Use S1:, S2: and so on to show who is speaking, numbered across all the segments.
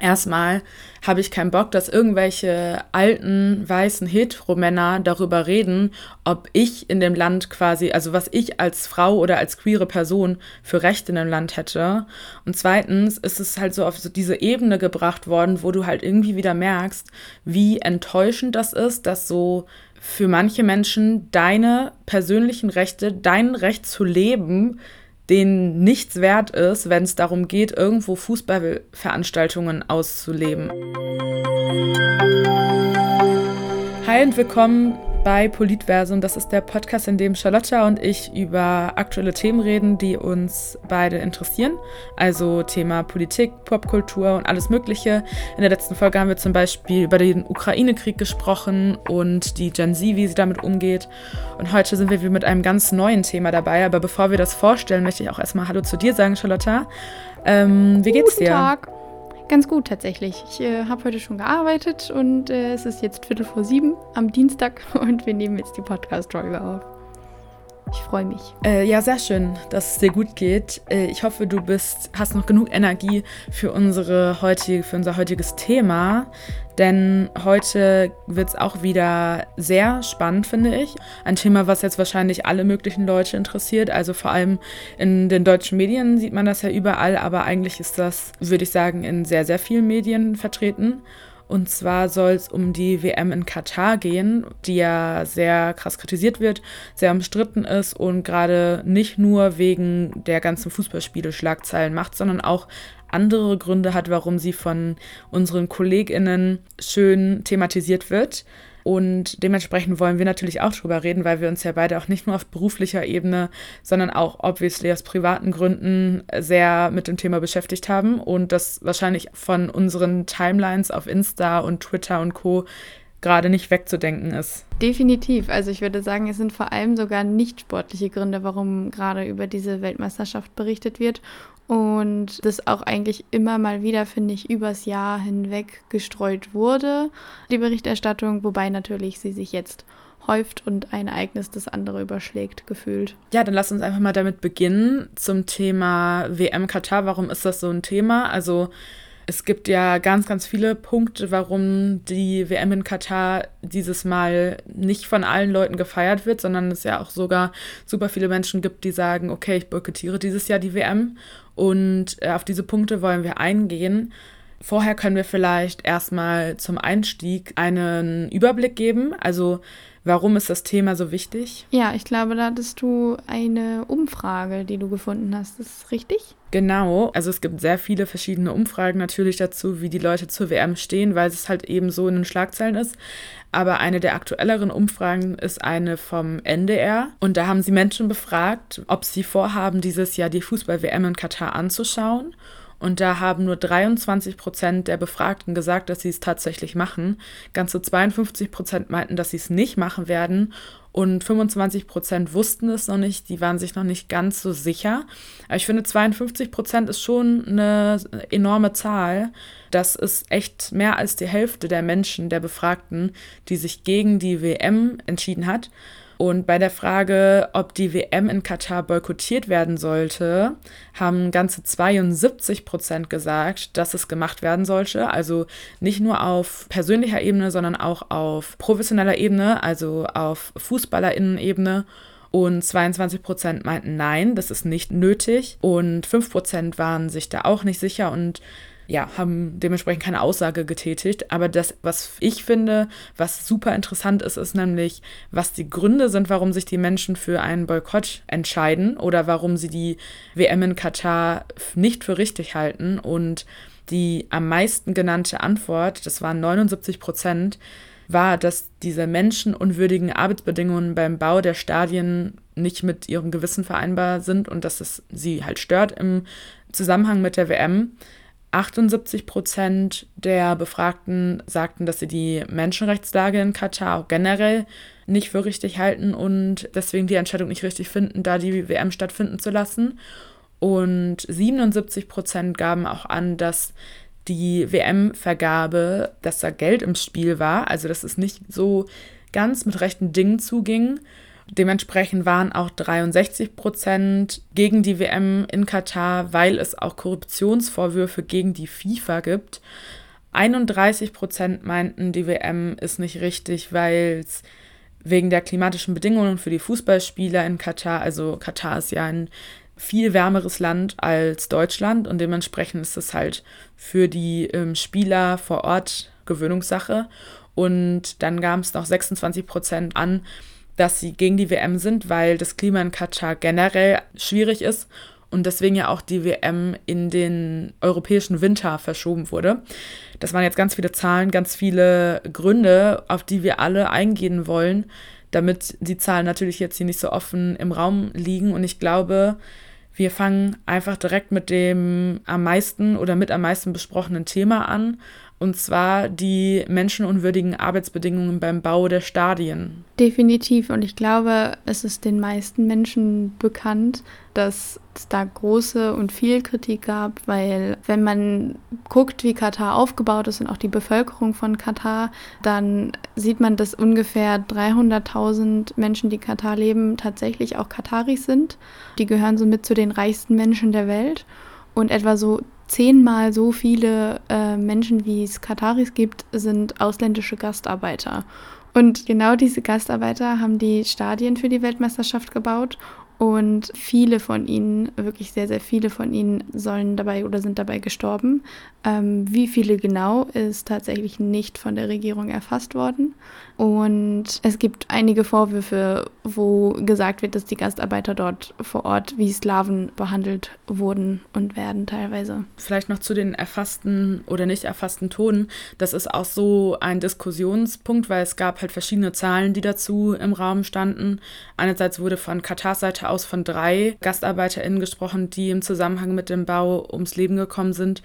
S1: Erstmal habe ich keinen Bock, dass irgendwelche alten, weißen Heteromänner darüber reden, ob ich in dem Land quasi, also was ich als Frau oder als queere Person für Rechte in dem Land hätte. Und zweitens ist es halt so auf so diese Ebene gebracht worden, wo du halt irgendwie wieder merkst, wie enttäuschend das ist, dass so für manche Menschen deine persönlichen Rechte, dein Recht zu leben, denen nichts wert ist, wenn es darum geht, irgendwo Fußballveranstaltungen auszuleben. Hi und willkommen bei Politversum. Das ist der Podcast, in dem Charlotta und ich über aktuelle Themen reden, die uns beide interessieren. Also Thema Politik, Popkultur und alles Mögliche. In der letzten Folge haben wir zum Beispiel über den Ukraine-Krieg gesprochen und die Gen Z, wie sie damit umgeht. Und heute sind wir mit einem ganz neuen Thema dabei. Aber bevor wir das vorstellen, möchte ich auch erstmal Hallo zu dir sagen, Charlotta. Ähm, wie geht's
S2: Guten dir? Guten Tag. Ganz gut tatsächlich. Ich äh, habe heute schon gearbeitet und äh, es ist jetzt Viertel vor sieben am Dienstag und wir nehmen jetzt die Podcast-Folge auf. Ich freue mich.
S1: Äh, ja, sehr schön, dass es dir gut geht. Äh, ich hoffe, du bist, hast noch genug Energie für, unsere heutige, für unser heutiges Thema. Denn heute wird es auch wieder sehr spannend, finde ich. Ein Thema, was jetzt wahrscheinlich alle möglichen Leute interessiert. Also vor allem in den deutschen Medien sieht man das ja überall, aber eigentlich ist das, würde ich sagen, in sehr, sehr vielen Medien vertreten. Und zwar soll es um die WM in Katar gehen, die ja sehr krass kritisiert wird, sehr umstritten ist und gerade nicht nur wegen der ganzen Fußballspiele Schlagzeilen macht, sondern auch andere Gründe hat, warum sie von unseren KollegInnen schön thematisiert wird. Und dementsprechend wollen wir natürlich auch drüber reden, weil wir uns ja beide auch nicht nur auf beruflicher Ebene, sondern auch obviously aus privaten Gründen sehr mit dem Thema beschäftigt haben und das wahrscheinlich von unseren Timelines auf Insta und Twitter und Co gerade nicht wegzudenken ist.
S2: Definitiv. Also ich würde sagen, es sind vor allem sogar nicht sportliche Gründe, warum gerade über diese Weltmeisterschaft berichtet wird. Und das auch eigentlich immer mal wieder, finde ich, übers Jahr hinweg gestreut wurde, die Berichterstattung, wobei natürlich sie sich jetzt häuft und ein Ereignis das andere überschlägt, gefühlt.
S1: Ja, dann lass uns einfach mal damit beginnen zum Thema WM Katar. Warum ist das so ein Thema? Also es gibt ja ganz, ganz viele Punkte, warum die WM in Katar dieses Mal nicht von allen Leuten gefeiert wird, sondern es ja auch sogar super viele Menschen gibt, die sagen, okay, ich boykottiere dieses Jahr die WM. Und äh, auf diese Punkte wollen wir eingehen. Vorher können wir vielleicht erstmal zum Einstieg einen Überblick geben. Also Warum ist das Thema so wichtig?
S2: Ja, ich glaube, da hattest du eine Umfrage, die du gefunden hast. Ist das richtig?
S1: Genau. Also es gibt sehr viele verschiedene Umfragen natürlich dazu, wie die Leute zur WM stehen, weil es halt eben so in den Schlagzeilen ist. Aber eine der aktuelleren Umfragen ist eine vom NDR. Und da haben sie Menschen befragt, ob sie vorhaben, dieses Jahr die Fußball-WM in Katar anzuschauen. Und da haben nur 23 Prozent der Befragten gesagt, dass sie es tatsächlich machen. Ganze 52 Prozent meinten, dass sie es nicht machen werden. Und 25 Prozent wussten es noch nicht, die waren sich noch nicht ganz so sicher. Aber ich finde, 52 Prozent ist schon eine enorme Zahl. Das ist echt mehr als die Hälfte der Menschen, der Befragten, die sich gegen die WM entschieden hat. Und bei der Frage, ob die WM in Katar boykottiert werden sollte, haben ganze 72 Prozent gesagt, dass es gemacht werden sollte. Also nicht nur auf persönlicher Ebene, sondern auch auf professioneller Ebene, also auf Fußballerinnen-Ebene. Und 22 Prozent meinten nein, das ist nicht nötig. Und 5 Prozent waren sich da auch nicht sicher. Und ja, haben dementsprechend keine Aussage getätigt. Aber das, was ich finde, was super interessant ist, ist nämlich, was die Gründe sind, warum sich die Menschen für einen Boykott entscheiden oder warum sie die WM in Katar nicht für richtig halten. Und die am meisten genannte Antwort, das waren 79 Prozent, war, dass diese menschenunwürdigen Arbeitsbedingungen beim Bau der Stadien nicht mit ihrem Gewissen vereinbar sind und dass es sie halt stört im Zusammenhang mit der WM. 78 Prozent der Befragten sagten, dass sie die Menschenrechtslage in Katar auch generell nicht für richtig halten und deswegen die Entscheidung nicht richtig finden, da die WM stattfinden zu lassen. Und 77 Prozent gaben auch an, dass die WM-Vergabe, dass da Geld im Spiel war, also dass es nicht so ganz mit rechten Dingen zuging. Dementsprechend waren auch 63 Prozent gegen die WM in Katar, weil es auch Korruptionsvorwürfe gegen die FIFA gibt. 31 Prozent meinten, die WM ist nicht richtig, weil es wegen der klimatischen Bedingungen für die Fußballspieler in Katar, also Katar ist ja ein viel wärmeres Land als Deutschland und dementsprechend ist es halt für die ähm, Spieler vor Ort Gewöhnungssache. Und dann gab es noch 26 Prozent an, dass sie gegen die WM sind, weil das Klima in Katar generell schwierig ist und deswegen ja auch die WM in den europäischen Winter verschoben wurde. Das waren jetzt ganz viele Zahlen, ganz viele Gründe, auf die wir alle eingehen wollen, damit die Zahlen natürlich jetzt hier nicht so offen im Raum liegen. Und ich glaube, wir fangen einfach direkt mit dem am meisten oder mit am meisten besprochenen Thema an und zwar die menschenunwürdigen Arbeitsbedingungen beim Bau der Stadien.
S2: Definitiv. Und ich glaube, es ist den meisten Menschen bekannt, dass es da große und viel Kritik gab, weil wenn man guckt, wie Katar aufgebaut ist und auch die Bevölkerung von Katar, dann sieht man, dass ungefähr 300.000 Menschen, die Katar leben, tatsächlich auch Kataris sind. Die gehören somit zu den reichsten Menschen der Welt. Und etwa so zehnmal so viele äh, Menschen, wie es Kataris gibt, sind ausländische Gastarbeiter. Und genau diese Gastarbeiter haben die Stadien für die Weltmeisterschaft gebaut und viele von ihnen, wirklich sehr, sehr viele von ihnen sollen dabei oder sind dabei gestorben. Ähm, wie viele genau ist tatsächlich nicht von der Regierung erfasst worden. Und es gibt einige Vorwürfe, wo gesagt wird, dass die Gastarbeiter dort vor Ort wie Sklaven behandelt wurden und werden teilweise.
S1: Vielleicht noch zu den erfassten oder nicht erfassten Toten. Das ist auch so ein Diskussionspunkt, weil es gab halt verschiedene Zahlen, die dazu im Raum standen. Einerseits wurde von Katars Seite aus von drei GastarbeiterInnen gesprochen, die im Zusammenhang mit dem Bau ums Leben gekommen sind.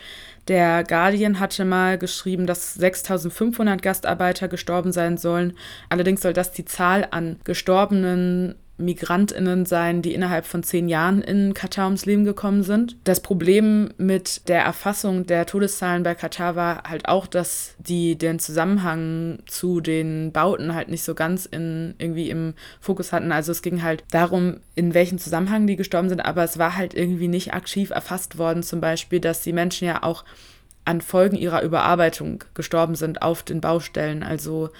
S1: Der Guardian hatte mal geschrieben, dass 6500 Gastarbeiter gestorben sein sollen. Allerdings soll das die Zahl an gestorbenen Migrantinnen sein, die innerhalb von zehn Jahren in Katar ums Leben gekommen sind. Das Problem mit der Erfassung der Todeszahlen bei Katar war halt auch, dass die den Zusammenhang zu den Bauten halt nicht so ganz in, irgendwie im Fokus hatten. Also es ging halt darum, in welchem Zusammenhang die gestorben sind, aber es war halt irgendwie nicht aktiv erfasst worden, zum Beispiel, dass die Menschen ja auch an Folgen ihrer Überarbeitung gestorben sind auf den Baustellen. Also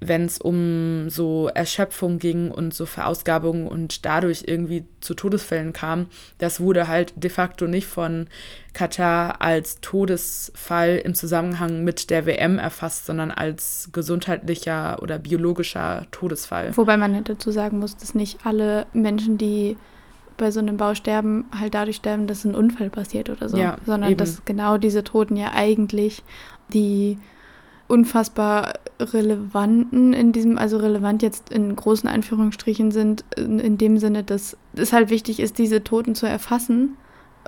S1: wenn es um so Erschöpfung ging und so Verausgabung und dadurch irgendwie zu Todesfällen kam, das wurde halt de facto nicht von Katar als Todesfall im Zusammenhang mit der WM erfasst, sondern als gesundheitlicher oder biologischer Todesfall.
S2: Wobei man dazu sagen muss, dass nicht alle Menschen, die bei so einem Bau sterben, halt dadurch sterben, dass ein Unfall passiert oder so, ja, sondern eben. dass genau diese Toten ja eigentlich die unfassbar relevanten in diesem, also relevant jetzt in großen Anführungsstrichen sind, in, in dem Sinne, dass es halt wichtig ist, diese Toten zu erfassen,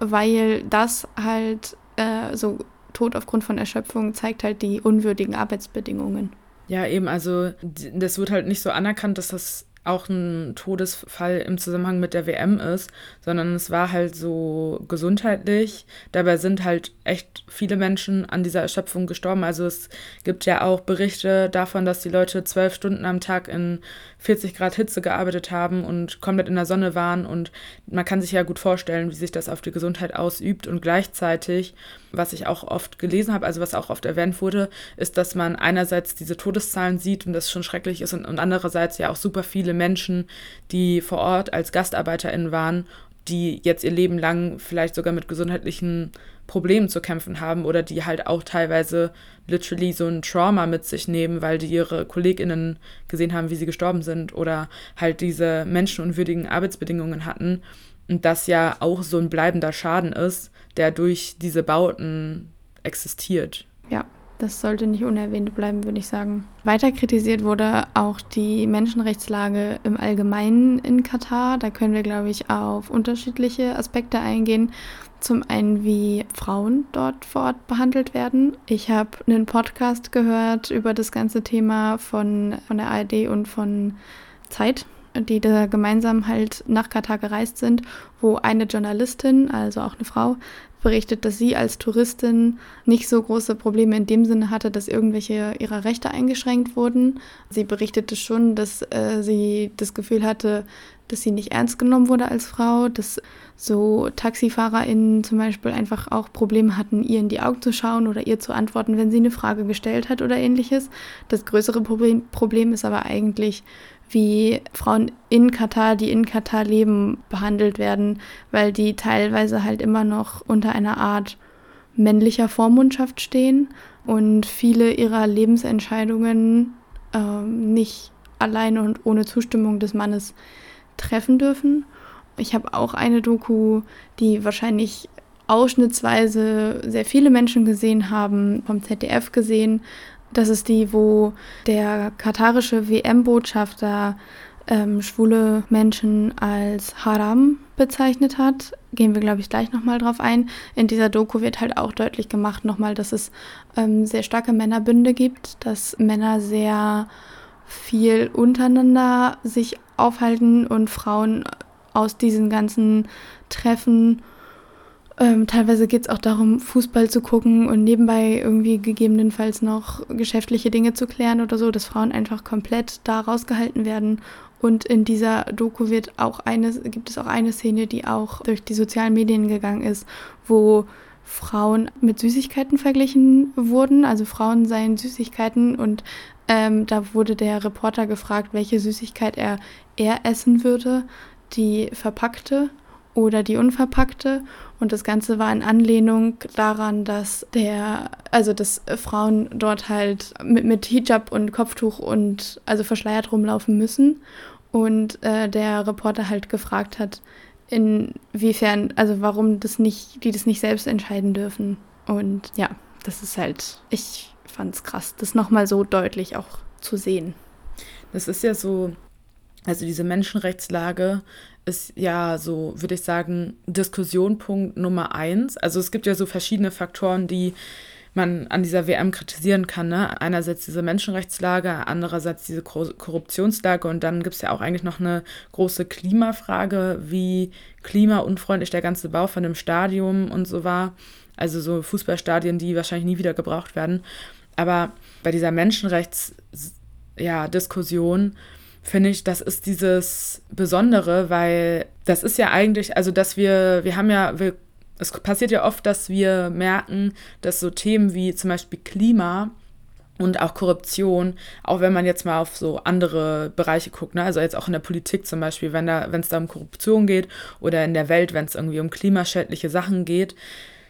S2: weil das halt äh, so Tod aufgrund von Erschöpfung zeigt halt die unwürdigen Arbeitsbedingungen.
S1: Ja, eben, also das wird halt nicht so anerkannt, dass das auch ein Todesfall im Zusammenhang mit der WM ist, sondern es war halt so gesundheitlich. Dabei sind halt echt viele Menschen an dieser Erschöpfung gestorben. Also es gibt ja auch Berichte davon, dass die Leute zwölf Stunden am Tag in 40 Grad Hitze gearbeitet haben und komplett in der Sonne waren. Und man kann sich ja gut vorstellen, wie sich das auf die Gesundheit ausübt. Und gleichzeitig, was ich auch oft gelesen habe, also was auch oft erwähnt wurde, ist, dass man einerseits diese Todeszahlen sieht und das schon schrecklich ist und, und andererseits ja auch super viele Menschen, die vor Ort als GastarbeiterInnen waren, die jetzt ihr Leben lang vielleicht sogar mit gesundheitlichen Problemen zu kämpfen haben oder die halt auch teilweise literally so ein Trauma mit sich nehmen, weil die ihre KollegInnen gesehen haben, wie sie gestorben sind oder halt diese menschenunwürdigen Arbeitsbedingungen hatten. Und das ja auch so ein bleibender Schaden ist, der durch diese Bauten existiert.
S2: Ja, das sollte nicht unerwähnt bleiben, würde ich sagen. Weiter kritisiert wurde auch die Menschenrechtslage im Allgemeinen in Katar. Da können wir, glaube ich, auf unterschiedliche Aspekte eingehen. Zum einen, wie Frauen dort vor Ort behandelt werden. Ich habe einen Podcast gehört über das ganze Thema von, von der ARD und von Zeit, die da gemeinsam halt nach Katar gereist sind, wo eine Journalistin, also auch eine Frau, berichtet, dass sie als Touristin nicht so große Probleme in dem Sinne hatte, dass irgendwelche ihrer Rechte eingeschränkt wurden. Sie berichtete schon, dass äh, sie das Gefühl hatte, dass sie nicht ernst genommen wurde als Frau, dass so TaxifahrerInnen zum Beispiel einfach auch Probleme hatten, ihr in die Augen zu schauen oder ihr zu antworten, wenn sie eine Frage gestellt hat oder ähnliches. Das größere Problem, Problem ist aber eigentlich, wie Frauen in Katar, die in Katar leben, behandelt werden, weil die teilweise halt immer noch unter einer Art männlicher Vormundschaft stehen und viele ihrer Lebensentscheidungen äh, nicht alleine und ohne Zustimmung des Mannes treffen dürfen. Ich habe auch eine Doku, die wahrscheinlich ausschnittsweise sehr viele Menschen gesehen haben, vom ZDF gesehen, das ist die, wo der katarische WM-Botschafter ähm, schwule Menschen als Haram bezeichnet hat. Gehen wir, glaube ich, gleich nochmal drauf ein. In dieser Doku wird halt auch deutlich gemacht nochmal, dass es ähm, sehr starke Männerbünde gibt, dass Männer sehr viel untereinander sich aufhalten und Frauen aus diesen ganzen Treffen ähm, teilweise geht es auch darum, Fußball zu gucken und nebenbei irgendwie gegebenenfalls noch geschäftliche Dinge zu klären oder so, dass Frauen einfach komplett da rausgehalten werden. Und in dieser Doku wird auch eine, gibt es auch eine Szene, die auch durch die sozialen Medien gegangen ist, wo Frauen mit Süßigkeiten verglichen wurden. Also Frauen seien Süßigkeiten und ähm, da wurde der Reporter gefragt, welche Süßigkeit er eher essen würde, die verpackte oder die unverpackte. Und das Ganze war in Anlehnung daran, dass der, also dass Frauen dort halt mit, mit Hijab und Kopftuch und also verschleiert rumlaufen müssen. Und äh, der Reporter halt gefragt hat, inwiefern, also warum das nicht, die das nicht selbst entscheiden dürfen. Und ja, das ist halt, ich fand es krass, das nochmal so deutlich auch zu sehen.
S1: Das ist ja so, also diese Menschenrechtslage ist ja so, würde ich sagen, Diskussionpunkt Nummer eins. Also es gibt ja so verschiedene Faktoren, die man an dieser WM kritisieren kann. Ne? Einerseits diese Menschenrechtslage, andererseits diese Korruptionslage und dann gibt es ja auch eigentlich noch eine große Klimafrage, wie klimaunfreundlich der ganze Bau von dem Stadion und so war. Also so Fußballstadien, die wahrscheinlich nie wieder gebraucht werden. Aber bei dieser Menschenrechtsdiskussion ja, finde ich, das ist dieses Besondere, weil das ist ja eigentlich, also dass wir, wir haben ja, wir, es passiert ja oft, dass wir merken, dass so Themen wie zum Beispiel Klima und auch Korruption, auch wenn man jetzt mal auf so andere Bereiche guckt, ne? also jetzt auch in der Politik zum Beispiel, wenn da, wenn es da um Korruption geht oder in der Welt, wenn es irgendwie um klimaschädliche Sachen geht,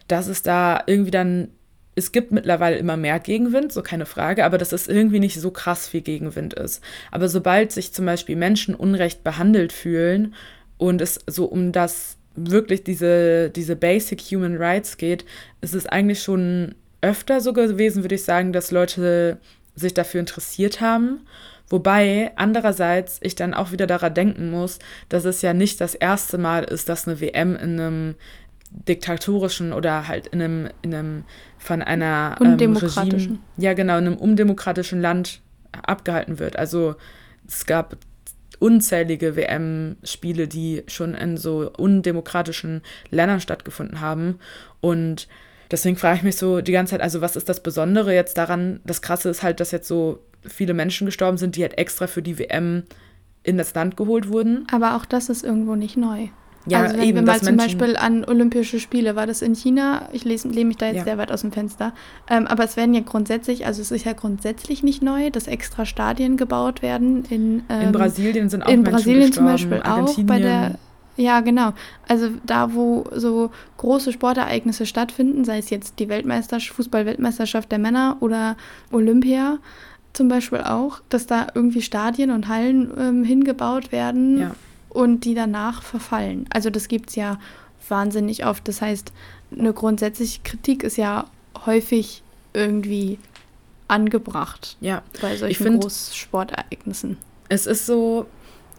S1: dass es da irgendwie dann es gibt mittlerweile immer mehr Gegenwind, so keine Frage, aber dass es irgendwie nicht so krass wie Gegenwind ist. Aber sobald sich zum Beispiel Menschen unrecht behandelt fühlen und es so um das wirklich diese, diese Basic Human Rights geht, ist es eigentlich schon öfter so gewesen, würde ich sagen, dass Leute sich dafür interessiert haben. Wobei andererseits ich dann auch wieder daran denken muss, dass es ja nicht das erste Mal ist, dass eine WM in einem diktatorischen oder halt in einem, in einem von einer ähm, Regime, ja genau, in einem undemokratischen Land abgehalten wird. Also es gab unzählige WM-Spiele, die schon in so undemokratischen Ländern stattgefunden haben. Und deswegen frage ich mich so die ganze Zeit, also was ist das Besondere jetzt daran? Das Krasse ist halt, dass jetzt so viele Menschen gestorben sind, die halt extra für die WM in das Land geholt wurden.
S2: Aber auch das ist irgendwo nicht neu. Ja, also wenn eben, wir mal zum Beispiel an Olympische Spiele, war das in China? Ich lehne mich da jetzt ja. sehr weit aus dem Fenster. Ähm, aber es werden ja grundsätzlich, also es ist ja grundsätzlich nicht neu, dass extra Stadien gebaut werden. In, ähm, in Brasilien sind auch In Menschen Brasilien gestorben, zum Beispiel auch bei der ja, genau. Also da, wo so große Sportereignisse stattfinden, sei es jetzt die Weltmeisterschaft, Fußball-Weltmeisterschaft der Männer oder Olympia zum Beispiel auch, dass da irgendwie Stadien und Hallen ähm, hingebaut werden. Ja und die danach verfallen. Also das gibt es ja wahnsinnig oft. Das heißt, eine grundsätzliche Kritik ist ja häufig irgendwie angebracht
S1: ja.
S2: bei solchen find, Großsportereignissen.
S1: Es ist so,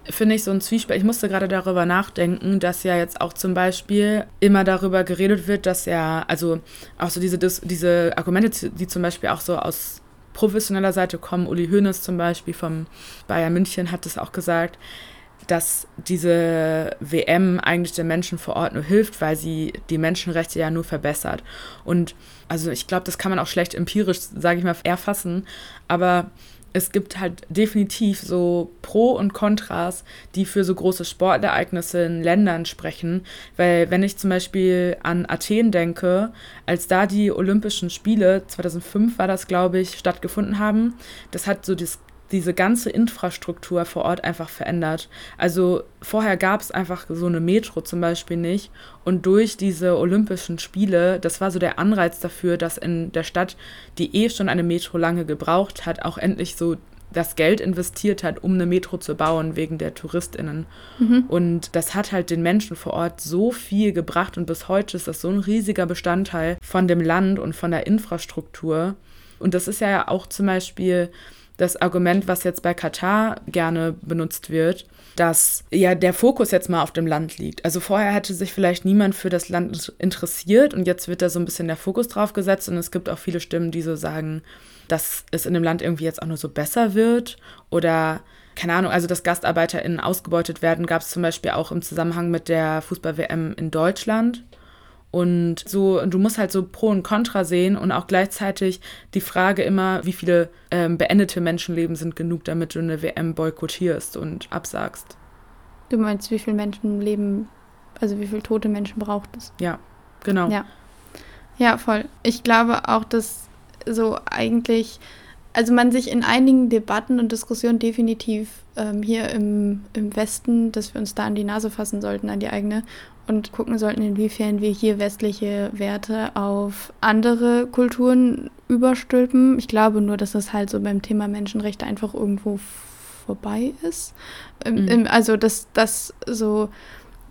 S1: finde ich, so ein Zwiespalt. Ich musste gerade darüber nachdenken, dass ja jetzt auch zum Beispiel immer darüber geredet wird, dass ja, also auch so diese, diese Argumente, die zum Beispiel auch so aus professioneller Seite kommen, Uli Hoeneß zum Beispiel vom Bayern München hat es auch gesagt, dass diese WM eigentlich den Menschen vor Ort nur hilft, weil sie die Menschenrechte ja nur verbessert. Und also ich glaube, das kann man auch schlecht empirisch, sage ich mal, erfassen, aber es gibt halt definitiv so Pro und Kontras, die für so große Sportereignisse in Ländern sprechen. Weil wenn ich zum Beispiel an Athen denke, als da die Olympischen Spiele, 2005 war das, glaube ich, stattgefunden haben, das hat so das diese ganze Infrastruktur vor Ort einfach verändert. Also vorher gab es einfach so eine Metro zum Beispiel nicht. Und durch diese Olympischen Spiele, das war so der Anreiz dafür, dass in der Stadt, die eh schon eine Metro lange gebraucht hat, auch endlich so das Geld investiert hat, um eine Metro zu bauen wegen der Touristinnen. Mhm. Und das hat halt den Menschen vor Ort so viel gebracht und bis heute ist das so ein riesiger Bestandteil von dem Land und von der Infrastruktur. Und das ist ja auch zum Beispiel das Argument, was jetzt bei Katar gerne benutzt wird, dass ja der Fokus jetzt mal auf dem Land liegt. Also vorher hätte sich vielleicht niemand für das Land interessiert und jetzt wird da so ein bisschen der Fokus drauf gesetzt und es gibt auch viele Stimmen, die so sagen, dass es in dem Land irgendwie jetzt auch nur so besser wird oder keine Ahnung, also dass GastarbeiterInnen ausgebeutet werden, gab es zum Beispiel auch im Zusammenhang mit der Fußball-WM in Deutschland. Und so, du musst halt so Pro und Contra sehen und auch gleichzeitig die Frage immer, wie viele ähm, beendete Menschenleben sind genug, damit du eine WM boykottierst und absagst.
S2: Du meinst, wie viele Menschenleben, also wie viele tote Menschen braucht es?
S1: Ja, genau.
S2: Ja. Ja, voll. Ich glaube auch, dass so eigentlich, also man sich in einigen Debatten und Diskussionen definitiv ähm, hier im, im Westen, dass wir uns da an die Nase fassen sollten, an die eigene und gucken sollten, inwiefern wir hier westliche Werte auf andere Kulturen überstülpen. Ich glaube nur, dass das halt so beim Thema Menschenrechte einfach irgendwo vorbei ist. Mhm. Also, dass, dass so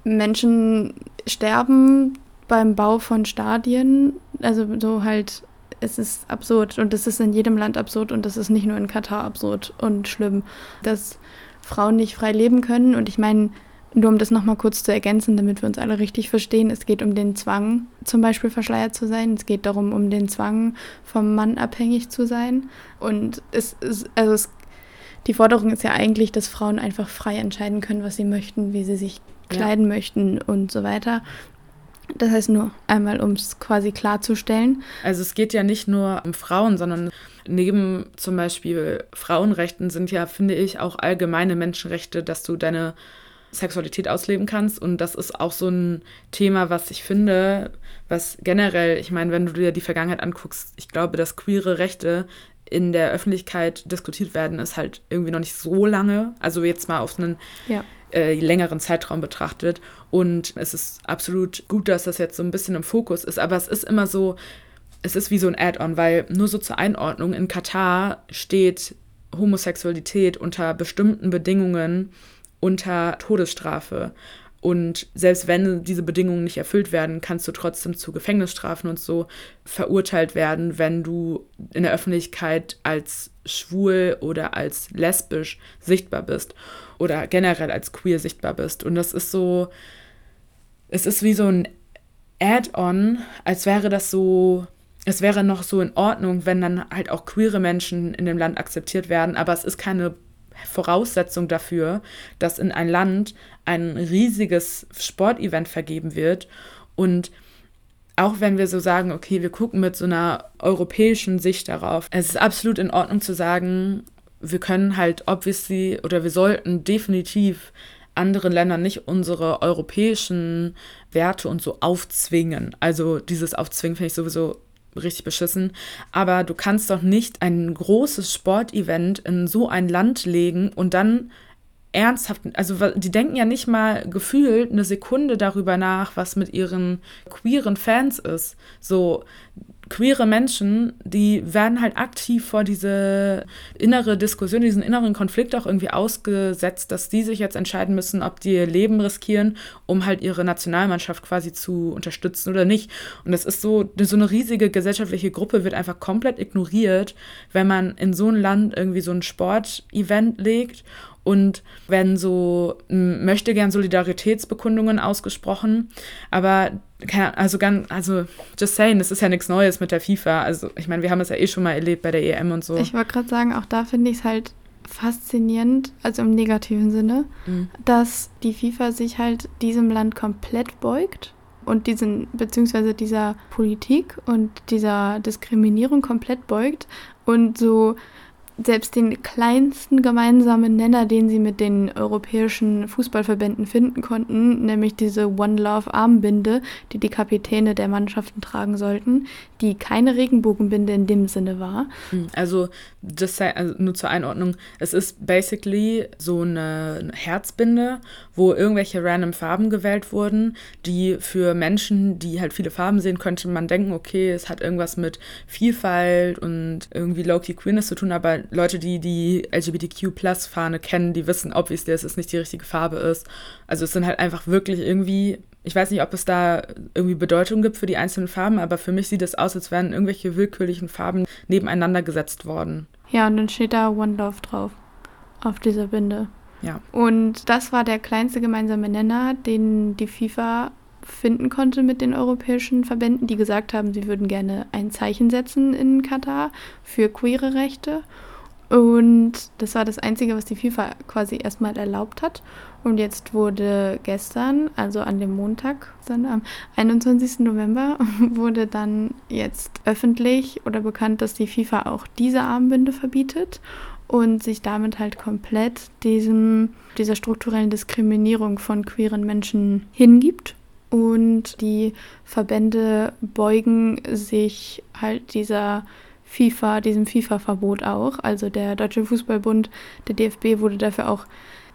S2: Menschen sterben beim Bau von Stadien, also so halt, es ist absurd und es ist in jedem Land absurd und das ist nicht nur in Katar absurd und schlimm, dass Frauen nicht frei leben können und ich meine, nur um das nochmal kurz zu ergänzen, damit wir uns alle richtig verstehen, es geht um den Zwang, zum Beispiel verschleiert zu sein. Es geht darum, um den Zwang, vom Mann abhängig zu sein. Und es ist, also es, die Forderung ist ja eigentlich, dass Frauen einfach frei entscheiden können, was sie möchten, wie sie sich kleiden ja. möchten und so weiter. Das heißt nur einmal, um es quasi klarzustellen.
S1: Also es geht ja nicht nur um Frauen, sondern neben zum Beispiel Frauenrechten sind ja, finde ich, auch allgemeine Menschenrechte, dass du deine Sexualität ausleben kannst. Und das ist auch so ein Thema, was ich finde, was generell, ich meine, wenn du dir die Vergangenheit anguckst, ich glaube, dass queere Rechte in der Öffentlichkeit diskutiert werden, ist halt irgendwie noch nicht so lange. Also jetzt mal auf einen ja. äh, längeren Zeitraum betrachtet. Und es ist absolut gut, dass das jetzt so ein bisschen im Fokus ist. Aber es ist immer so, es ist wie so ein Add-on, weil nur so zur Einordnung, in Katar steht Homosexualität unter bestimmten Bedingungen unter Todesstrafe. Und selbst wenn diese Bedingungen nicht erfüllt werden, kannst du trotzdem zu Gefängnisstrafen und so verurteilt werden, wenn du in der Öffentlichkeit als schwul oder als lesbisch sichtbar bist oder generell als queer sichtbar bist. Und das ist so, es ist wie so ein Add-on, als wäre das so, es wäre noch so in Ordnung, wenn dann halt auch queere Menschen in dem Land akzeptiert werden, aber es ist keine Voraussetzung dafür, dass in ein Land ein riesiges Sportevent vergeben wird. Und auch wenn wir so sagen, okay, wir gucken mit so einer europäischen Sicht darauf, es ist absolut in Ordnung zu sagen, wir können halt obviously oder wir sollten definitiv anderen Ländern nicht unsere europäischen Werte und so aufzwingen. Also dieses Aufzwingen finde ich sowieso richtig beschissen. Aber du kannst doch nicht ein großes Sportevent in so ein Land legen und dann ernsthaft, also die denken ja nicht mal gefühlt eine Sekunde darüber nach, was mit ihren queeren Fans ist. So, queere Menschen, die werden halt aktiv vor diese innere Diskussion, diesen inneren Konflikt auch irgendwie ausgesetzt, dass die sich jetzt entscheiden müssen, ob die ihr Leben riskieren, um halt ihre Nationalmannschaft quasi zu unterstützen oder nicht. Und das ist so, so eine riesige gesellschaftliche Gruppe wird einfach komplett ignoriert, wenn man in so ein Land irgendwie so ein Sportevent legt und werden so möchte gern Solidaritätsbekundungen ausgesprochen, aber also ganz, also just saying, das ist ja nichts Neues mit der FIFA. Also ich meine, wir haben es ja eh schon mal erlebt bei der EM und so.
S2: Ich wollte gerade sagen, auch da finde ich es halt faszinierend, also im negativen Sinne, mhm. dass die FIFA sich halt diesem Land komplett beugt und diesen, beziehungsweise dieser Politik und dieser Diskriminierung komplett beugt und so selbst den kleinsten gemeinsamen Nenner, den sie mit den europäischen Fußballverbänden finden konnten, nämlich diese One Love Armbinde, die die Kapitäne der Mannschaften tragen sollten, die keine Regenbogenbinde in dem Sinne war.
S1: Hm, also, das also nur zur Einordnung, es ist basically so eine Herzbinde, wo irgendwelche random Farben gewählt wurden, die für Menschen, die halt viele Farben sehen, könnte man denken, okay, es hat irgendwas mit Vielfalt und irgendwie low-key Queerness zu tun, aber Leute, die die LGBTQ-Plus-Fahne kennen, die wissen obviously, dass es nicht die richtige Farbe ist. Also es sind halt einfach wirklich irgendwie, ich weiß nicht, ob es da irgendwie Bedeutung gibt für die einzelnen Farben, aber für mich sieht es aus, als wären irgendwelche willkürlichen Farben nebeneinander gesetzt worden.
S2: Ja, und dann steht da One Love drauf, auf dieser Binde.
S1: Ja.
S2: Und das war der kleinste gemeinsame Nenner, den die FIFA finden konnte mit den europäischen Verbänden, die gesagt haben, sie würden gerne ein Zeichen setzen in Katar für queere Rechte. Und das war das Einzige, was die FIFA quasi erstmal erlaubt hat. Und jetzt wurde gestern, also an dem Montag, sondern am 21. November, wurde dann jetzt öffentlich oder bekannt, dass die FIFA auch diese Armbinde verbietet und sich damit halt komplett diesem, dieser strukturellen Diskriminierung von queeren Menschen hingibt. Und die Verbände beugen sich halt dieser FIFA, diesem FIFA-Verbot auch. Also der Deutsche Fußballbund, der DFB wurde dafür auch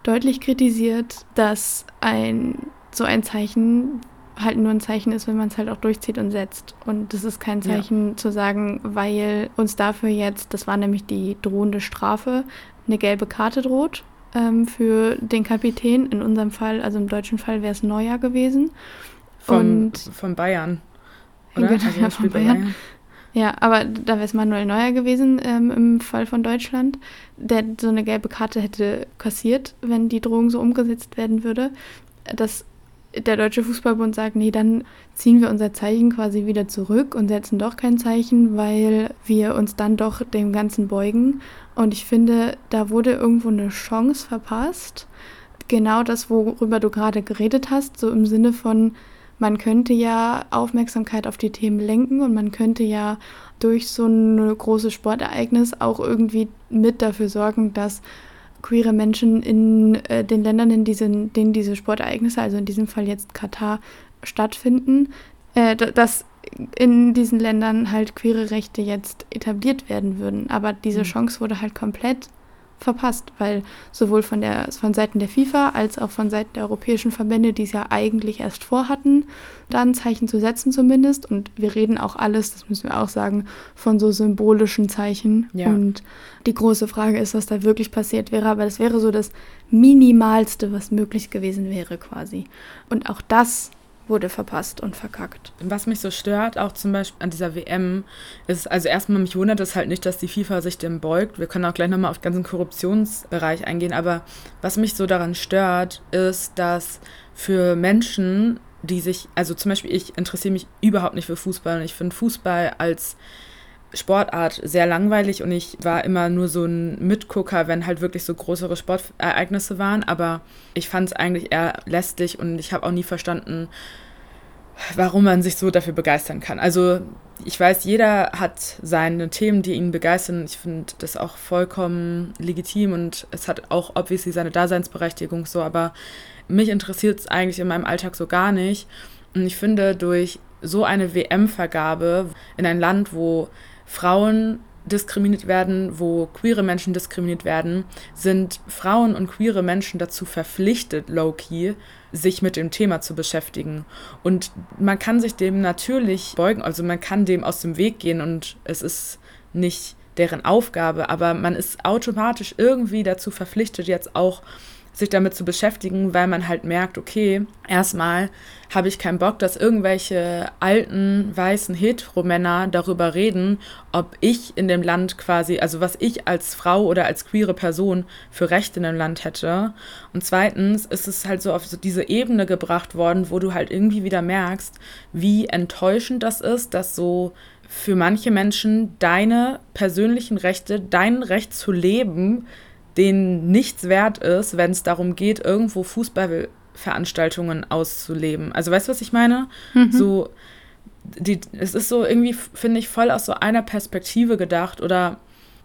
S2: deutlich kritisiert, dass ein so ein Zeichen halt nur ein Zeichen ist, wenn man es halt auch durchzieht und setzt. Und das ist kein Zeichen ja. zu sagen, weil uns dafür jetzt, das war nämlich die drohende Strafe, eine gelbe Karte droht ähm, für den Kapitän. In unserem Fall, also im deutschen Fall, wäre es Neuer gewesen.
S1: Von, von Bayern. Oder?
S2: Genau, also ja, von Bayern. Bayern. Ja, aber da wäre es Manuel Neuer gewesen ähm, im Fall von Deutschland, der so eine gelbe Karte hätte kassiert, wenn die Drohung so umgesetzt werden würde. Dass der Deutsche Fußballbund sagt, nee, dann ziehen wir unser Zeichen quasi wieder zurück und setzen doch kein Zeichen, weil wir uns dann doch dem Ganzen beugen. Und ich finde, da wurde irgendwo eine Chance verpasst. Genau das, worüber du gerade geredet hast, so im Sinne von, man könnte ja Aufmerksamkeit auf die Themen lenken und man könnte ja durch so ein großes Sportereignis auch irgendwie mit dafür sorgen, dass queere Menschen in äh, den Ländern, in diesen, denen diese Sportereignisse, also in diesem Fall jetzt Katar, stattfinden, äh, dass in diesen Ländern halt queere Rechte jetzt etabliert werden würden. Aber diese mhm. Chance wurde halt komplett verpasst, weil sowohl von, der, von Seiten der FIFA als auch von Seiten der europäischen Verbände, die es ja eigentlich erst vorhatten, da ein Zeichen zu setzen zumindest. Und wir reden auch alles, das müssen wir auch sagen, von so symbolischen Zeichen. Ja. Und die große Frage ist, was da wirklich passiert wäre. Aber das wäre so das Minimalste, was möglich gewesen wäre quasi. Und auch das wurde verpasst und verkackt.
S1: Was mich so stört, auch zum Beispiel an dieser WM, ist, also erstmal mich wundert es halt nicht, dass die FIFA sich dem beugt. Wir können auch gleich nochmal auf den ganzen Korruptionsbereich eingehen, aber was mich so daran stört, ist, dass für Menschen, die sich, also zum Beispiel ich interessiere mich überhaupt nicht für Fußball und ich finde Fußball als Sportart sehr langweilig und ich war immer nur so ein Mitgucker, wenn halt wirklich so größere Sportereignisse waren. Aber ich fand es eigentlich eher lästig und ich habe auch nie verstanden, warum man sich so dafür begeistern kann. Also ich weiß, jeder hat seine Themen, die ihn begeistern. Ich finde das auch vollkommen legitim und es hat auch obviously seine Daseinsberechtigung so, aber mich interessiert es eigentlich in meinem Alltag so gar nicht. Und ich finde, durch so eine WM-Vergabe in ein Land, wo Frauen diskriminiert werden, wo queere Menschen diskriminiert werden, sind Frauen und queere Menschen dazu verpflichtet, low-key, sich mit dem Thema zu beschäftigen. Und man kann sich dem natürlich beugen, also man kann dem aus dem Weg gehen und es ist nicht deren Aufgabe, aber man ist automatisch irgendwie dazu verpflichtet, jetzt auch sich damit zu beschäftigen, weil man halt merkt, okay, erstmal habe ich keinen Bock, dass irgendwelche alten, weißen Heteromänner darüber reden, ob ich in dem Land quasi, also was ich als Frau oder als queere Person für Rechte in dem Land hätte. Und zweitens ist es halt so auf so diese Ebene gebracht worden, wo du halt irgendwie wieder merkst, wie enttäuschend das ist, dass so für manche Menschen deine persönlichen Rechte, dein Recht zu leben, denen nichts wert ist, wenn es darum geht, irgendwo Fußballveranstaltungen auszuleben. Also weißt du, was ich meine? Mhm. So, die, es ist so irgendwie, finde ich, voll aus so einer Perspektive gedacht oder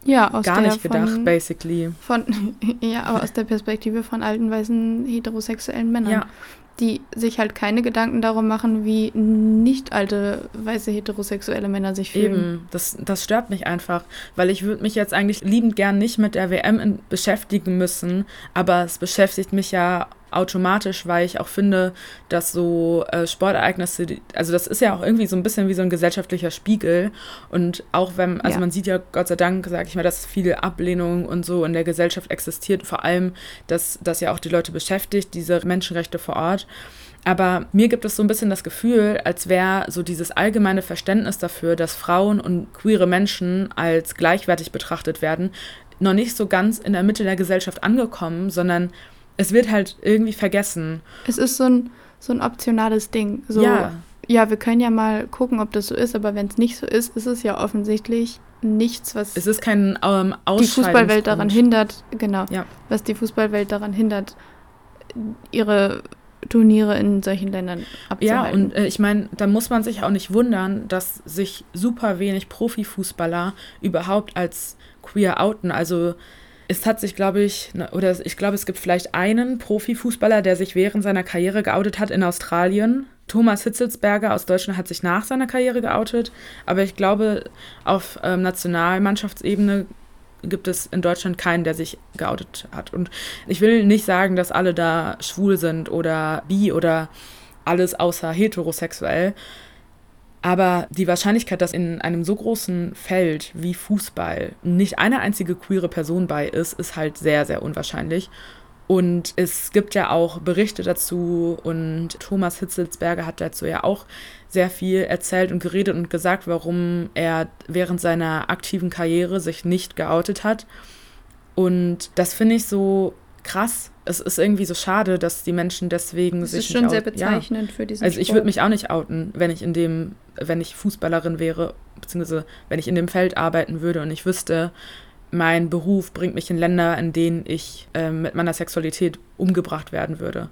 S2: ja, aus
S1: gar nicht gedacht, von, basically.
S2: Von, ja, aber aus der Perspektive von alten, weißen, heterosexuellen Männern. Ja, die sich halt keine Gedanken darum machen, wie nicht alte, weiße, heterosexuelle Männer sich fühlen.
S1: Eben, das, das stört mich einfach, weil ich würde mich jetzt eigentlich liebend gern nicht mit der WM beschäftigen müssen, aber es beschäftigt mich ja automatisch, weil ich auch finde, dass so äh, Sportereignisse, also das ist ja auch irgendwie so ein bisschen wie so ein gesellschaftlicher Spiegel. Und auch wenn, also ja. man sieht ja Gott sei Dank, sage ich mal, dass viele Ablehnung und so in der Gesellschaft existiert, vor allem, dass das ja auch die Leute beschäftigt, diese Menschenrechte vor Ort. Aber mir gibt es so ein bisschen das Gefühl, als wäre so dieses allgemeine Verständnis dafür, dass Frauen und queere Menschen als gleichwertig betrachtet werden, noch nicht so ganz in der Mitte der Gesellschaft angekommen, sondern es wird halt irgendwie vergessen.
S2: Es ist so ein, so ein optionales Ding. So, ja. Ja, wir können ja mal gucken, ob das so ist, aber wenn es nicht so ist, ist es ja offensichtlich nichts, was
S1: es ist kein ähm,
S2: die Fußballwelt daran hindert, genau, ja. was die Fußballwelt daran hindert, ihre Turniere in solchen Ländern
S1: abzuhalten. Ja, und äh, ich meine, da muss man sich auch nicht wundern, dass sich super wenig Profifußballer überhaupt als queer outen. Also es hat sich, glaube ich, oder ich glaube, es gibt vielleicht einen Profifußballer, der sich während seiner Karriere geoutet hat in Australien. Thomas Hitzelsberger aus Deutschland hat sich nach seiner Karriere geoutet, aber ich glaube, auf ähm, Nationalmannschaftsebene gibt es in Deutschland keinen, der sich geoutet hat. Und ich will nicht sagen, dass alle da schwul sind oder bi oder alles außer heterosexuell. Aber die Wahrscheinlichkeit, dass in einem so großen Feld wie Fußball nicht eine einzige queere Person bei ist, ist halt sehr, sehr unwahrscheinlich. Und es gibt ja auch Berichte dazu und Thomas Hitzelsberger hat dazu ja auch sehr viel erzählt und geredet und gesagt, warum er während seiner aktiven Karriere sich nicht geoutet hat. Und das finde ich so krass. Es ist irgendwie so schade, dass die Menschen deswegen das sich.
S2: Das ist schon sehr bezeichnend ja. für diesen
S1: Also ich würde mich auch nicht outen, wenn ich in dem, wenn ich Fußballerin wäre, beziehungsweise wenn ich in dem Feld arbeiten würde und ich wüsste, mein Beruf bringt mich in Länder, in denen ich äh, mit meiner Sexualität umgebracht werden würde.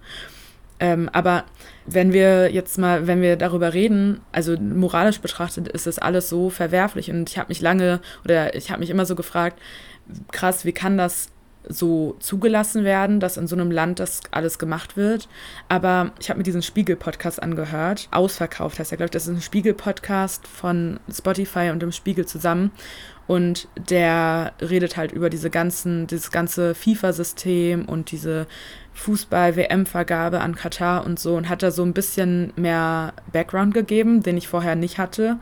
S1: Ähm, aber wenn wir jetzt mal, wenn wir darüber reden, also moralisch betrachtet, ist das alles so verwerflich und ich habe mich lange oder ich habe mich immer so gefragt, krass, wie kann das so zugelassen werden, dass in so einem Land das alles gemacht wird. Aber ich habe mir diesen Spiegel-Podcast angehört. Ausverkauft heißt er, glaube ich. Das ist ein Spiegel-Podcast von Spotify und dem Spiegel zusammen. Und der redet halt über diese ganzen, dieses ganze FIFA-System und diese Fußball-WM-Vergabe an Katar und so und hat da so ein bisschen mehr Background gegeben, den ich vorher nicht hatte.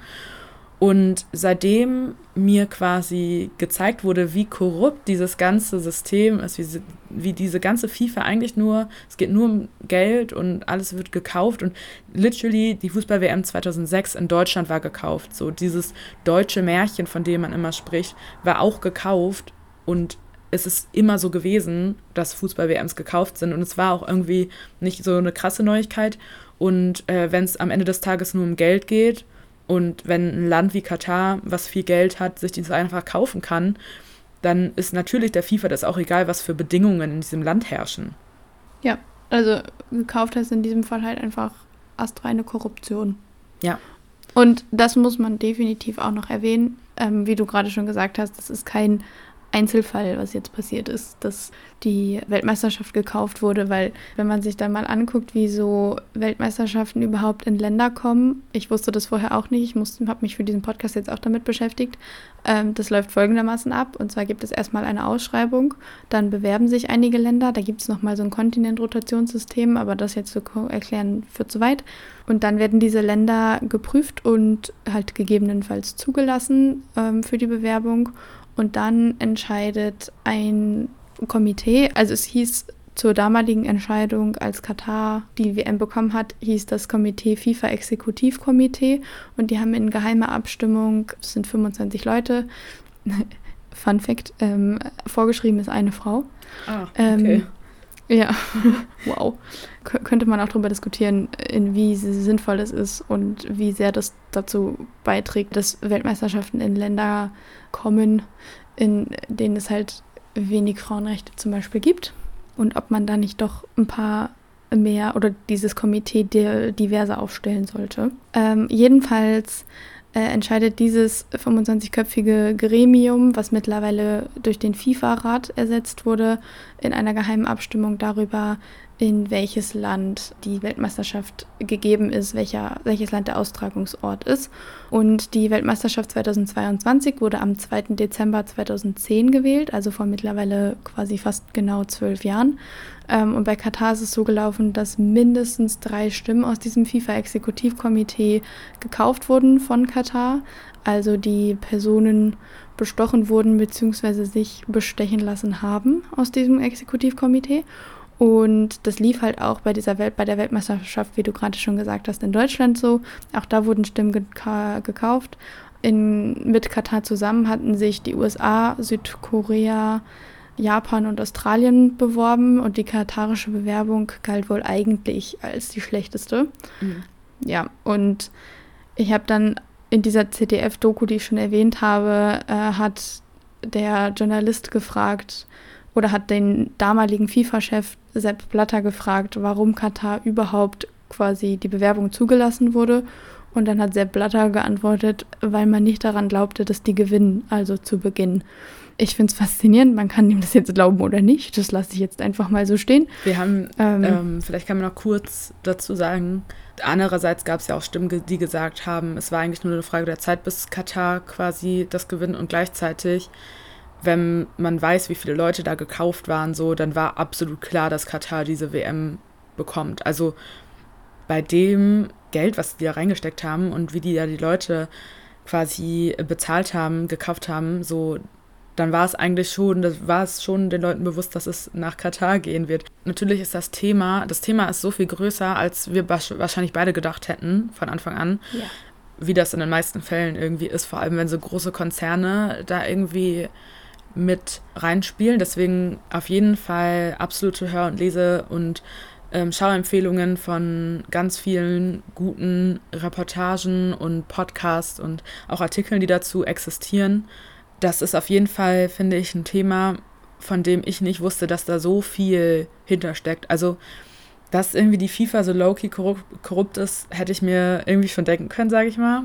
S1: Und seitdem mir quasi gezeigt wurde, wie korrupt dieses ganze System ist, wie, wie diese ganze FIFA eigentlich nur, es geht nur um Geld und alles wird gekauft und literally die Fußball-WM 2006 in Deutschland war gekauft. So dieses deutsche Märchen, von dem man immer spricht, war auch gekauft und es ist immer so gewesen, dass Fußball-WMs gekauft sind und es war auch irgendwie nicht so eine krasse Neuigkeit. Und äh, wenn es am Ende des Tages nur um Geld geht, und wenn ein Land wie Katar, was viel Geld hat, sich das einfach kaufen kann, dann ist natürlich der FIFA das auch egal, was für Bedingungen in diesem Land herrschen.
S2: Ja, also gekauft heißt in diesem Fall halt einfach astreine Korruption.
S1: Ja.
S2: Und das muss man definitiv auch noch erwähnen. Ähm, wie du gerade schon gesagt hast, das ist kein Einzelfall, was jetzt passiert ist, dass die Weltmeisterschaft gekauft wurde, weil wenn man sich dann mal anguckt, wie so Weltmeisterschaften überhaupt in Länder kommen, ich wusste das vorher auch nicht, ich habe mich für diesen Podcast jetzt auch damit beschäftigt, ähm, das läuft folgendermaßen ab. Und zwar gibt es erstmal eine Ausschreibung, dann bewerben sich einige Länder, da gibt es nochmal so ein Kontinentrotationssystem, aber das jetzt zu erklären führt zu weit. Und dann werden diese Länder geprüft und halt gegebenenfalls zugelassen ähm, für die Bewerbung und dann entscheidet ein Komitee, also es hieß zur damaligen Entscheidung, als Katar die WM bekommen hat, hieß das Komitee FIFA Exekutivkomitee und die haben in geheimer Abstimmung, es sind 25 Leute, Fun Fact, ähm, vorgeschrieben ist eine Frau.
S1: Ah, okay. Ähm,
S2: ja, wow. K könnte man auch darüber diskutieren, in wie sinnvoll es ist und wie sehr das dazu beiträgt, dass Weltmeisterschaften in Länder kommen, in denen es halt wenig Frauenrechte zum Beispiel gibt und ob man da nicht doch ein paar mehr oder dieses Komitee diverser aufstellen sollte. Ähm, jedenfalls äh, entscheidet dieses 25-köpfige Gremium, was mittlerweile durch den FIFA-Rat ersetzt wurde, in einer geheimen Abstimmung darüber, in welches Land die Weltmeisterschaft gegeben ist, welcher, welches Land der Austragungsort ist. Und die Weltmeisterschaft 2022 wurde am 2. Dezember 2010 gewählt, also vor mittlerweile quasi fast genau zwölf Jahren. Ähm, und bei Katar ist es so gelaufen, dass mindestens drei Stimmen aus diesem FIFA-Exekutivkomitee gekauft wurden von Katar. Also die Personen bestochen wurden bzw. sich bestechen lassen haben aus diesem Exekutivkomitee. Und das lief halt auch bei dieser Welt, bei der Weltmeisterschaft, wie du gerade schon gesagt hast, in Deutschland so. Auch da wurden Stimmen geka gekauft. In, mit Katar zusammen hatten sich die USA, Südkorea, Japan und Australien beworben und die katarische Bewerbung galt wohl eigentlich als die schlechteste. Mhm. Ja, und ich habe dann in dieser CDF-Doku, die ich schon erwähnt habe, äh, hat der Journalist gefragt oder hat den damaligen FIFA-Chef Sepp Blatter gefragt, warum Katar überhaupt quasi die Bewerbung zugelassen wurde. Und dann hat Sepp Blatter geantwortet, weil man nicht daran glaubte, dass die gewinnen, also zu Beginn. Ich finde es faszinierend, man kann ihm das jetzt glauben oder nicht. Das lasse ich jetzt einfach mal so stehen.
S1: Wir haben, ähm, ähm, vielleicht kann man noch kurz dazu sagen, andererseits gab es ja auch Stimmen, die gesagt haben, es war eigentlich nur eine Frage der Zeit, bis Katar quasi das gewinnt und gleichzeitig wenn man weiß, wie viele Leute da gekauft waren, so, dann war absolut klar, dass Katar diese WM bekommt. Also bei dem Geld, was die da reingesteckt haben und wie die da die Leute quasi bezahlt haben, gekauft haben, so, dann war es eigentlich schon, das war es schon den Leuten bewusst, dass es nach Katar gehen wird. Natürlich ist das Thema, das Thema ist so viel größer, als wir wahrscheinlich beide gedacht hätten von Anfang an. Ja. Wie das in den meisten Fällen irgendwie ist, vor allem wenn so große Konzerne da irgendwie mit reinspielen. Deswegen auf jeden Fall absolute Hör- und Lese- und ähm, Schauempfehlungen von ganz vielen guten Reportagen und Podcasts und auch Artikeln, die dazu existieren. Das ist auf jeden Fall, finde ich, ein Thema, von dem ich nicht wusste, dass da so viel hintersteckt. Also, dass irgendwie die FIFA so low-key korrupt, korrupt ist, hätte ich mir irgendwie schon denken können, sage ich mal.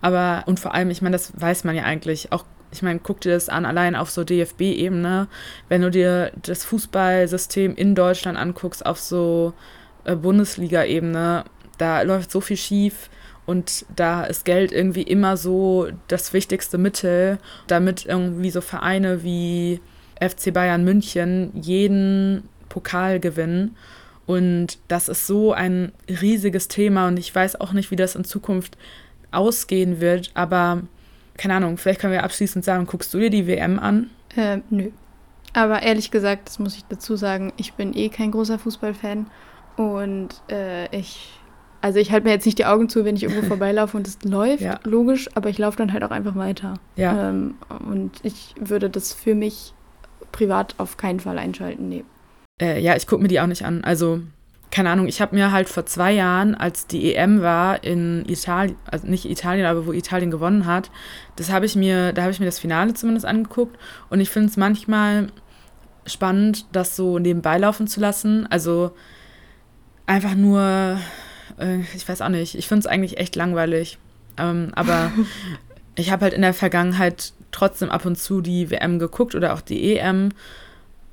S1: Aber, und vor allem, ich meine, das weiß man ja eigentlich auch ich meine, guck dir das an, allein auf so DFB-Ebene, wenn du dir das Fußballsystem in Deutschland anguckst, auf so äh, Bundesliga-Ebene, da läuft so viel schief und da ist Geld irgendwie immer so das wichtigste Mittel, damit irgendwie so Vereine wie FC Bayern München jeden Pokal gewinnen. Und das ist so ein riesiges Thema und ich weiß auch nicht, wie das in Zukunft ausgehen wird, aber keine Ahnung, vielleicht können wir abschließend sagen, guckst du dir die WM an?
S2: Äh, nö. Aber ehrlich gesagt, das muss ich dazu sagen, ich bin eh kein großer Fußballfan und äh, ich, also ich halte mir jetzt nicht die Augen zu, wenn ich irgendwo vorbeilaufe und es läuft, ja. logisch, aber ich laufe dann halt auch einfach weiter. Ja. Ähm, und ich würde das für mich privat auf keinen Fall einschalten, nee.
S1: Äh, ja, ich gucke mir die auch nicht an. Also keine Ahnung, ich habe mir halt vor zwei Jahren, als die EM war in Italien, also nicht Italien, aber wo Italien gewonnen hat, das habe ich mir, da habe ich mir das Finale zumindest angeguckt und ich finde es manchmal spannend, das so nebenbei laufen zu lassen. Also einfach nur, äh, ich weiß auch nicht, ich finde es eigentlich echt langweilig. Ähm, aber ich habe halt in der Vergangenheit trotzdem ab und zu die WM geguckt oder auch die EM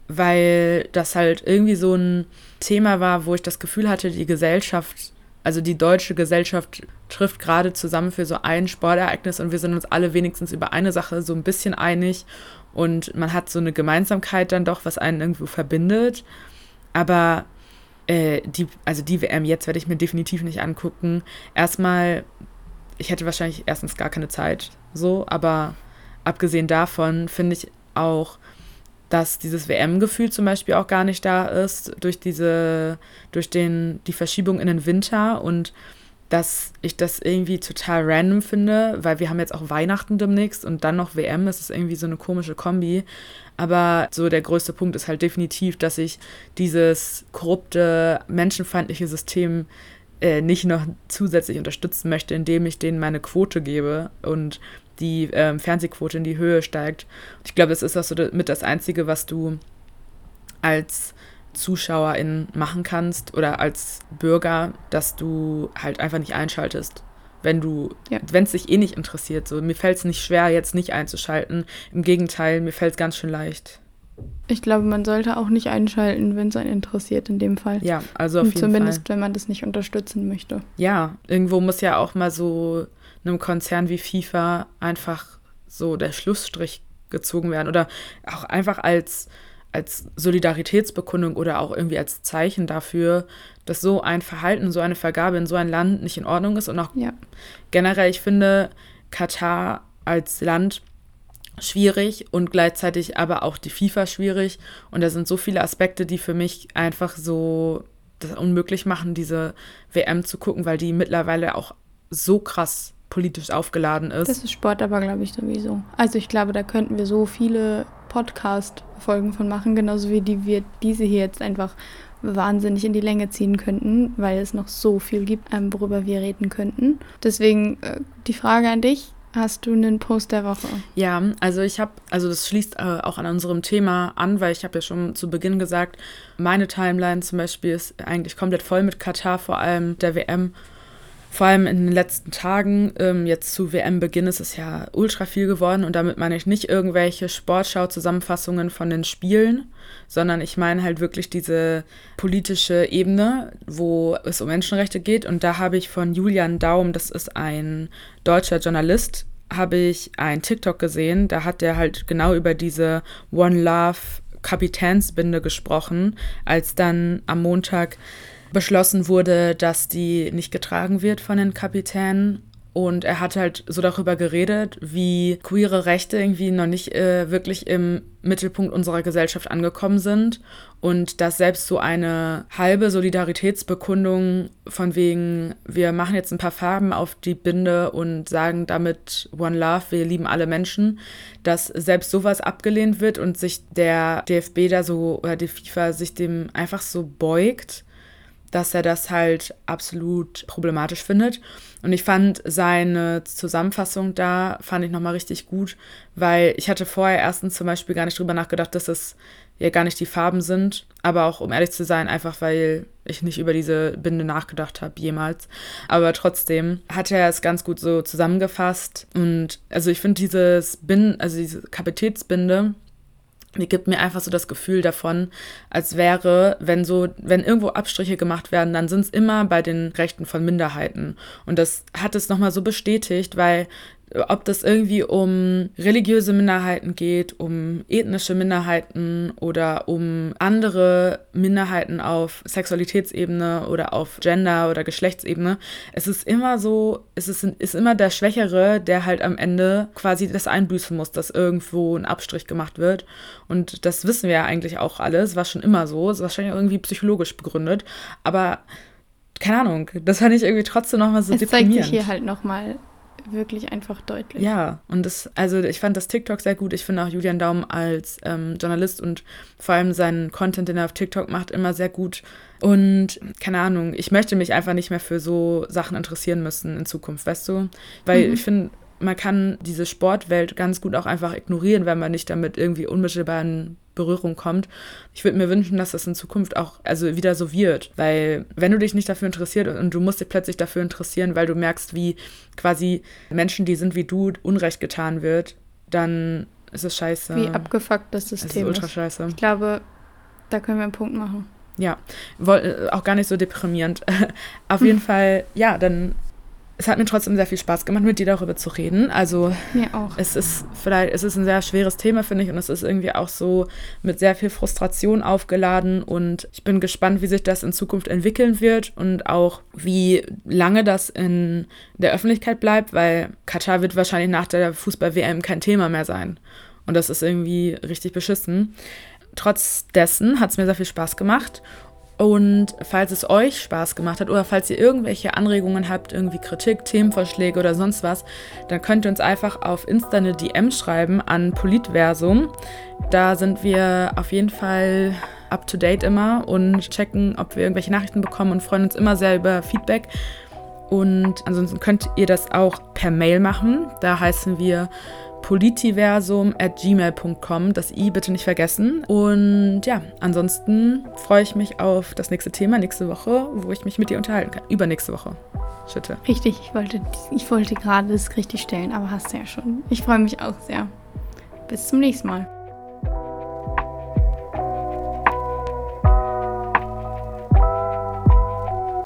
S1: weil das halt irgendwie so ein Thema war, wo ich das Gefühl hatte, die Gesellschaft, also die deutsche Gesellschaft trifft gerade zusammen für so ein Sportereignis und wir sind uns alle wenigstens über eine Sache so ein bisschen einig und man hat so eine Gemeinsamkeit dann doch, was einen irgendwo verbindet. Aber äh, die, also die WM jetzt werde ich mir definitiv nicht angucken. Erstmal, ich hätte wahrscheinlich erstens gar keine Zeit so, aber abgesehen davon finde ich auch dass dieses WM-Gefühl zum Beispiel auch gar nicht da ist durch diese, durch den, die Verschiebung in den Winter und dass ich das irgendwie total random finde, weil wir haben jetzt auch Weihnachten demnächst und dann noch WM, es ist irgendwie so eine komische Kombi. Aber so der größte Punkt ist halt definitiv, dass ich dieses korrupte, menschenfeindliche System äh, nicht noch zusätzlich unterstützen möchte, indem ich denen meine Quote gebe und die ähm, Fernsehquote in die Höhe steigt. Ich glaube, es ist auch so mit das Einzige, was du als Zuschauerin machen kannst oder als Bürger, dass du halt einfach nicht einschaltest. Wenn du, ja. wenn es dich eh nicht interessiert. So, mir fällt es nicht schwer, jetzt nicht einzuschalten. Im Gegenteil, mir fällt es ganz schön leicht.
S2: Ich glaube, man sollte auch nicht einschalten, wenn es einen interessiert in dem Fall.
S1: Ja, also auf
S2: Und jeden Zumindest, Fall. wenn man das nicht unterstützen möchte.
S1: Ja, irgendwo muss ja auch mal so einem Konzern wie FIFA einfach so der Schlussstrich gezogen werden oder auch einfach als als Solidaritätsbekundung oder auch irgendwie als Zeichen dafür, dass so ein Verhalten, so eine Vergabe in so ein Land nicht in Ordnung ist. Und auch ja. generell, ich finde Katar als Land schwierig und gleichzeitig aber auch die FIFA schwierig. Und da sind so viele Aspekte, die für mich einfach so das unmöglich machen, diese WM zu gucken, weil die mittlerweile auch so krass politisch aufgeladen ist.
S2: Das ist Sport aber, glaube ich, sowieso. Also ich glaube, da könnten wir so viele Podcast-Folgen von machen, genauso wie die wir diese hier jetzt einfach wahnsinnig in die Länge ziehen könnten, weil es noch so viel gibt, ähm, worüber wir reden könnten. Deswegen äh, die Frage an dich. Hast du einen Post der Woche?
S1: Ja, also ich habe, also das schließt äh, auch an unserem Thema an, weil ich habe ja schon zu Beginn gesagt, meine Timeline zum Beispiel ist eigentlich komplett voll mit Katar, vor allem der WM vor allem in den letzten Tagen, ähm, jetzt zu WM-Beginn ist es ja ultra viel geworden und damit meine ich nicht irgendwelche Sportschau-Zusammenfassungen von den Spielen, sondern ich meine halt wirklich diese politische Ebene, wo es um Menschenrechte geht. Und da habe ich von Julian Daum, das ist ein deutscher Journalist, habe ich ein TikTok gesehen, da hat der halt genau über diese One Love Kapitänsbinde gesprochen, als dann am Montag beschlossen wurde, dass die nicht getragen wird von den Kapitänen. Und er hat halt so darüber geredet, wie queere Rechte irgendwie noch nicht äh, wirklich im Mittelpunkt unserer Gesellschaft angekommen sind und dass selbst so eine halbe Solidaritätsbekundung von wegen, wir machen jetzt ein paar Farben auf die Binde und sagen damit One Love, wir lieben alle Menschen, dass selbst sowas abgelehnt wird und sich der DFB da so oder die FIFA sich dem einfach so beugt dass er das halt absolut problematisch findet. Und ich fand seine Zusammenfassung da, fand ich nochmal richtig gut, weil ich hatte vorher erstens zum Beispiel gar nicht drüber nachgedacht, dass es ja gar nicht die Farben sind. Aber auch, um ehrlich zu sein, einfach weil ich nicht über diese Binde nachgedacht habe, jemals. Aber trotzdem hat er es ganz gut so zusammengefasst. Und also ich finde dieses Binden, also diese Kapitätsbinde, die gibt mir einfach so das Gefühl davon, als wäre, wenn so, wenn irgendwo Abstriche gemacht werden, dann sind es immer bei den Rechten von Minderheiten. Und das hat es nochmal so bestätigt, weil ob das irgendwie um religiöse Minderheiten geht, um ethnische Minderheiten oder um andere Minderheiten auf Sexualitätsebene oder auf Gender- oder Geschlechtsebene. Es ist immer so, es ist, ist immer der Schwächere, der halt am Ende quasi das einbüßen muss, dass irgendwo ein Abstrich gemacht wird. Und das wissen wir ja eigentlich auch alles, war schon immer so, ist wahrscheinlich irgendwie psychologisch begründet. Aber keine Ahnung, das fand ich irgendwie trotzdem nochmal so
S2: es deprimierend. zeigt sich hier halt nochmal wirklich einfach deutlich.
S1: Ja, und das, also ich fand das TikTok sehr gut. Ich finde auch Julian Daum als ähm, Journalist und vor allem seinen Content, den er auf TikTok macht, immer sehr gut. Und keine Ahnung, ich möchte mich einfach nicht mehr für so Sachen interessieren müssen in Zukunft, weißt du? Weil mhm. ich finde, man kann diese Sportwelt ganz gut auch einfach ignorieren, wenn man nicht damit irgendwie unmittelbar in Berührung kommt. Ich würde mir wünschen, dass das in Zukunft auch also wieder so wird, weil wenn du dich nicht dafür interessiert und du musst dich plötzlich dafür interessieren, weil du merkst, wie quasi Menschen, die sind wie du, Unrecht getan wird, dann ist es scheiße.
S2: Wie abgefuckt das System
S1: es ist. ultra scheiße.
S2: Ich glaube, da können wir einen Punkt machen.
S1: Ja, äh, auch gar nicht so deprimierend. Auf jeden Fall, ja, dann es hat mir trotzdem sehr viel Spaß gemacht, mit dir darüber zu reden. Also
S2: mir auch.
S1: Es ist vielleicht, es ist ein sehr schweres Thema, finde ich, und es ist irgendwie auch so mit sehr viel Frustration aufgeladen. Und ich bin gespannt, wie sich das in Zukunft entwickeln wird und auch wie lange das in der Öffentlichkeit bleibt, weil Katar wird wahrscheinlich nach der Fußball-WM kein Thema mehr sein. Und das ist irgendwie richtig beschissen. Trotz dessen hat es mir sehr viel Spaß gemacht. Und falls es euch Spaß gemacht hat oder falls ihr irgendwelche Anregungen habt, irgendwie Kritik, Themenvorschläge oder sonst was, dann könnt ihr uns einfach auf Insta eine DM schreiben an Politversum. Da sind wir auf jeden Fall up to date immer und checken, ob wir irgendwelche Nachrichten bekommen und freuen uns immer sehr über Feedback. Und ansonsten könnt ihr das auch per Mail machen. Da heißen wir politiversum at gmail.com. Das i bitte nicht vergessen. Und ja, ansonsten freue ich mich auf das nächste Thema nächste Woche, wo ich mich mit dir unterhalten kann. Übernächste Woche. Schütte.
S2: Richtig, ich wollte, ich wollte gerade das richtig stellen, aber hast du ja schon. Ich freue mich auch sehr. Bis zum nächsten Mal.